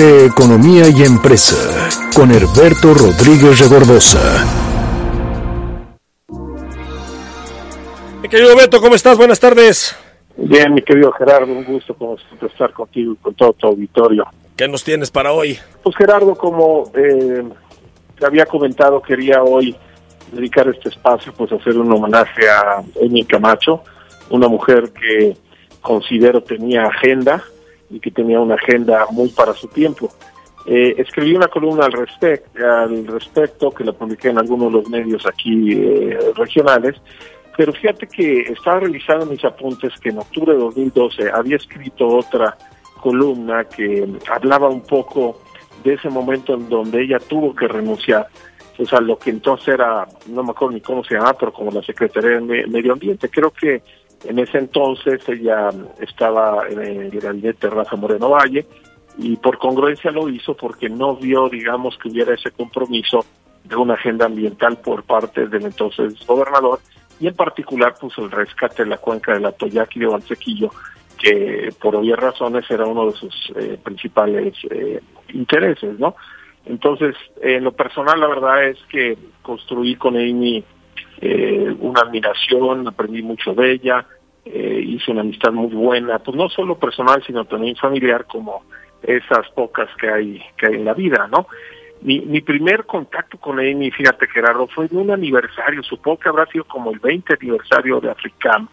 de Economía y Empresa con Herberto Rodríguez Regordosa. Mi querido Beto, ¿cómo estás? Buenas tardes. Bien, mi querido Gerardo, un gusto como siempre estar contigo y con todo tu auditorio. ¿Qué nos tienes para hoy? Pues Gerardo, como eh, te había comentado, quería hoy dedicar este espacio pues a hacer un homenaje a Amy Camacho, una mujer que considero tenía agenda y que tenía una agenda muy para su tiempo. Eh, escribí una columna al, respect, al respecto que la publiqué en algunos de los medios aquí eh, regionales, pero fíjate que estaba revisando mis apuntes que en octubre de 2012 había escrito otra columna que hablaba un poco de ese momento en donde ella tuvo que renunciar pues a lo que entonces era, no me acuerdo ni cómo se llamaba, pero como la Secretaría de Medio Ambiente. Creo que en ese entonces ella estaba en el gabinete Rafa Moreno Valle y por congruencia lo hizo porque no vio, digamos, que hubiera ese compromiso de una agenda ambiental por parte del entonces gobernador y en particular puso el rescate de la cuenca de la Toyac y de Valsequillo, que por obvias razones era uno de sus eh, principales eh, intereses, ¿no? Entonces, en lo personal, la verdad es que construí con Amy eh, una admiración, aprendí mucho de ella, eh, hice una amistad muy buena, pues no solo personal, sino también familiar, como esas pocas que hay, que hay en la vida, ¿no? Mi, mi primer contacto con Amy, fíjate Gerardo, fue en un aniversario, supongo que habrá sido como el 20 aniversario de Africam.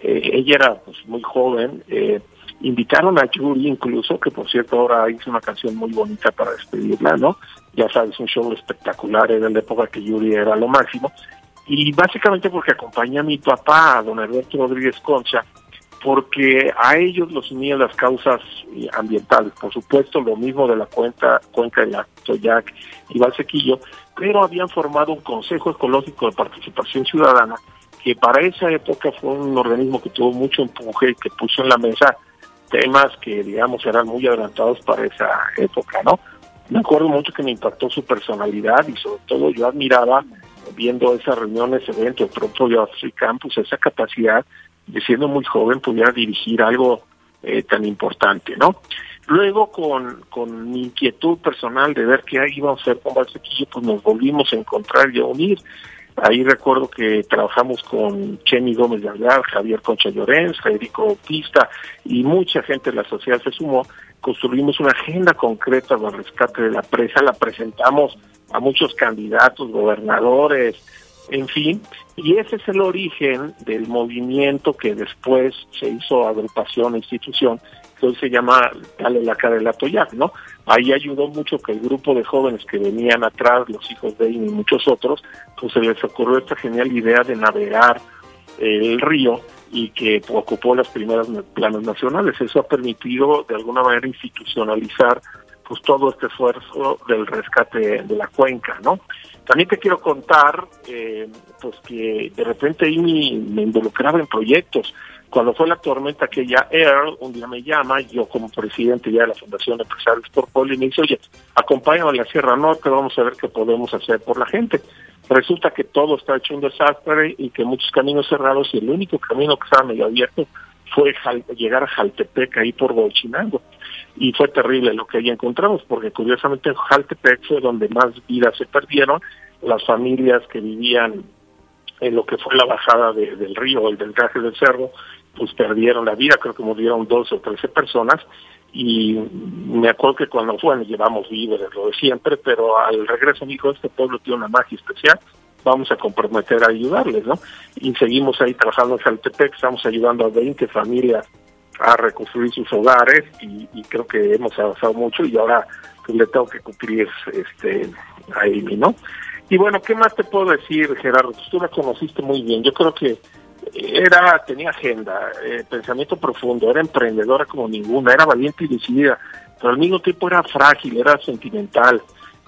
Eh, ella era pues muy joven, eh, invitaron a Yuri incluso, que por cierto ahora hizo una canción muy bonita para despedirla, ¿no? Ya sabes, un show espectacular, era en la época que Yuri era lo máximo. Y básicamente porque acompañé a mi papá, a don Alberto Rodríguez Concha, porque a ellos los unían las causas eh, ambientales. Por supuesto, lo mismo de la cuenca, cuenca de la Toyac y Valsequillo, pero habían formado un Consejo Ecológico de Participación Ciudadana, que para esa época fue un organismo que tuvo mucho empuje y que puso en la mesa temas que, digamos, eran muy adelantados para esa época, ¿no? Me acuerdo mucho que me impactó su personalidad y sobre todo yo admiraba viendo esas reuniones, eventos, propio Free Campus, esa capacidad de siendo muy joven pudiera dirigir algo eh, tan importante, ¿no? Luego, con, con mi inquietud personal de ver qué íbamos a hacer con Valsequillo, pues nos volvimos a encontrar y a unir. Ahí recuerdo que trabajamos con Chemi Gómez de Javier Concha Llorens, Federico Pista y mucha gente de la sociedad se sumó. Construimos una agenda concreta para el rescate de la presa, la presentamos a muchos candidatos, gobernadores, en fin, y ese es el origen del movimiento que después se hizo agrupación, institución, que hoy se llama Dale la cara de la Toyac, ¿no? Ahí ayudó mucho que el grupo de jóvenes que venían atrás, los hijos de él y muchos otros, pues se les ocurrió esta genial idea de navegar el río y que ocupó las primeras planos nacionales. Eso ha permitido de alguna manera institucionalizar pues todo este esfuerzo del rescate de la cuenca, ¿no? También te quiero contar, eh, pues que de repente ahí me, involucraba en proyectos. Cuando fue la tormenta que ya Earl, un día me llama, yo como presidente ya de la Fundación de Empresarios por Poli, me dice, oye, acompáñame a la Sierra Norte, vamos a ver qué podemos hacer por la gente. Resulta que todo está hecho un desastre y que muchos caminos cerrados y el único camino que estaba medio abierto fue llegar a Jaltepec, ahí por Bolchinango y fue terrible lo que ahí encontramos, porque curiosamente en Jaltepec fue donde más vidas se perdieron, las familias que vivían en lo que fue la bajada del río, el delgaje del cerro, pues perdieron la vida, creo que murieron 12 o 13 personas, y me acuerdo que cuando fue, llevamos víveres, lo de siempre, pero al regreso me dijo, este pueblo tiene una magia especial, vamos a comprometer a ayudarles, ¿no? Y seguimos ahí trabajando en Jaltepec, estamos ayudando a 20 familias a reconstruir sus hogares y, creo que hemos avanzado mucho y ahora pues, le tengo que cumplir este a Amy, ¿no? Y bueno, ¿qué más te puedo decir, Gerardo? Tú la conociste muy bien. Yo creo que era tenía agenda, eh, pensamiento profundo, era emprendedora como ninguna, era valiente y decidida, pero al mismo tiempo era frágil, era sentimental.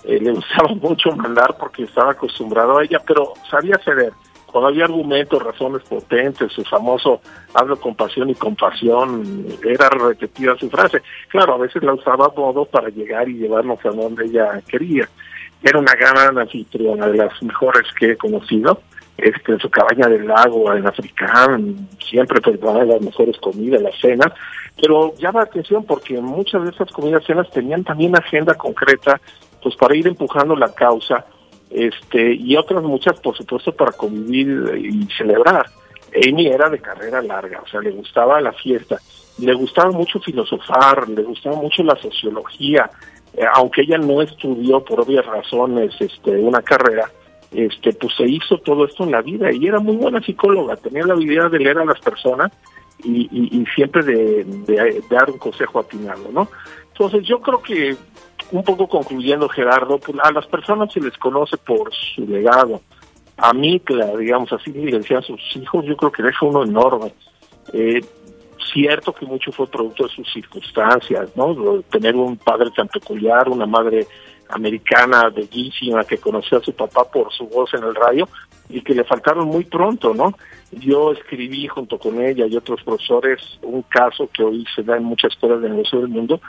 Eh, le gustaba mucho mandar porque estaba acostumbrado a ella, pero sabía ceder cuando había argumentos, razones potentes, su famoso hablo con pasión y compasión, era repetida su frase. Claro, a veces la usaba a modo para llegar y llevarnos a donde ella quería. Era una gran anfitriona, de las mejores que he conocido. Este, en su cabaña del lago en Africán, siempre preparaban las mejores comidas, las cenas, pero llama la atención porque muchas de esas comidas, cenas tenían también agenda concreta, pues para ir empujando la causa, este, y otras muchas, por supuesto, para convivir y celebrar. Amy era de carrera larga, o sea, le gustaba la fiesta, le gustaba mucho filosofar, le gustaba mucho la sociología, eh, aunque ella no estudió por obvias razones este, una carrera, este, pues se hizo todo esto en la vida y era muy buena psicóloga, tenía la habilidad de leer a las personas y, siempre de, de, dar un consejo atinado, ¿no? Entonces yo creo que, un poco concluyendo Gerardo, pues a las personas se les conoce por su legado, a mí, digamos así, le a sus hijos, yo creo que deja uno enorme. Eh, cierto que mucho fue producto de sus circunstancias, ¿no? Tener un padre tan peculiar, una madre americana bellísima que conoció a su papá por su voz en el radio y que le faltaron muy pronto, ¿no? Yo escribí junto con ella y otros profesores un caso que hoy se da en muchas escuelas de negocio del mundo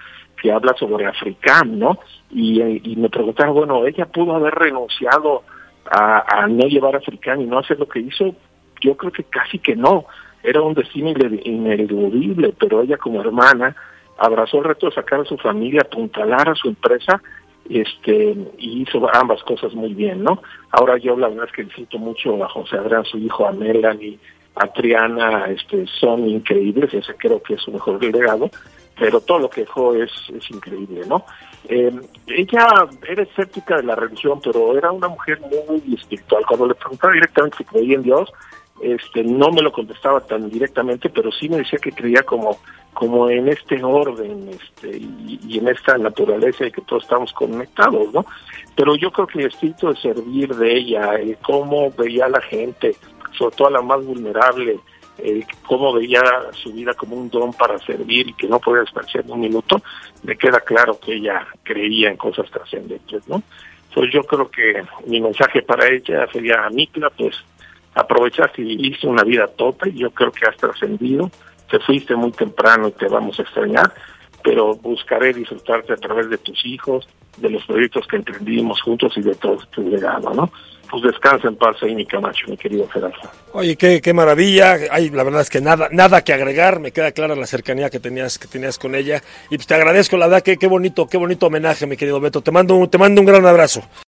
que habla sobre Africán, ¿no? Y, me preguntaron, bueno, ella pudo haber renunciado a, no llevar a Africán y no hacer lo que hizo, yo creo que casi que no. Era un destino ineludible, pero ella como hermana abrazó el reto de sacar a su familia, apuntalar a su empresa este y hizo ambas cosas muy bien, ¿no? Ahora yo la verdad es que necesito mucho a José Adrián, su hijo, a Melanie, a Triana, este, son increíbles, ese creo que es su mejor legado, pero todo lo que dejó es, es increíble, ¿no? Eh, ella era escéptica de la religión, pero era una mujer muy espiritual. Cuando le preguntaba directamente si creía en Dios, este, no me lo contestaba tan directamente, pero sí me decía que creía como, como en este orden este, y, en esta naturaleza de que todos estamos conectados, ¿no? Pero yo creo que el espíritu de servir de ella, el cómo veía a la gente, sobre todo a la más vulnerable, eh, cómo veía su vida como un don para servir y que no podía desperdiciar un minuto, me queda claro que ella creía en cosas trascendentes, ¿no? Entonces yo creo que mi mensaje para ella sería, Mikla, pues aprovechaste y viviste una vida tope, yo creo que has trascendido, te fuiste muy temprano y te vamos a extrañar, pero buscaré disfrutarte a través de tus hijos, de los proyectos que emprendimos juntos y de todo tu legado, ¿no? Pues descansa en paz ahí mi Camacho, mi querido Gerardo. Oye, qué, qué maravilla, Ay, la verdad es que nada, nada que agregar, me queda clara la cercanía que tenías, que tenías con ella, y pues te agradezco, la verdad, que qué bonito, qué bonito homenaje, mi querido Beto, te mando, te mando un gran abrazo.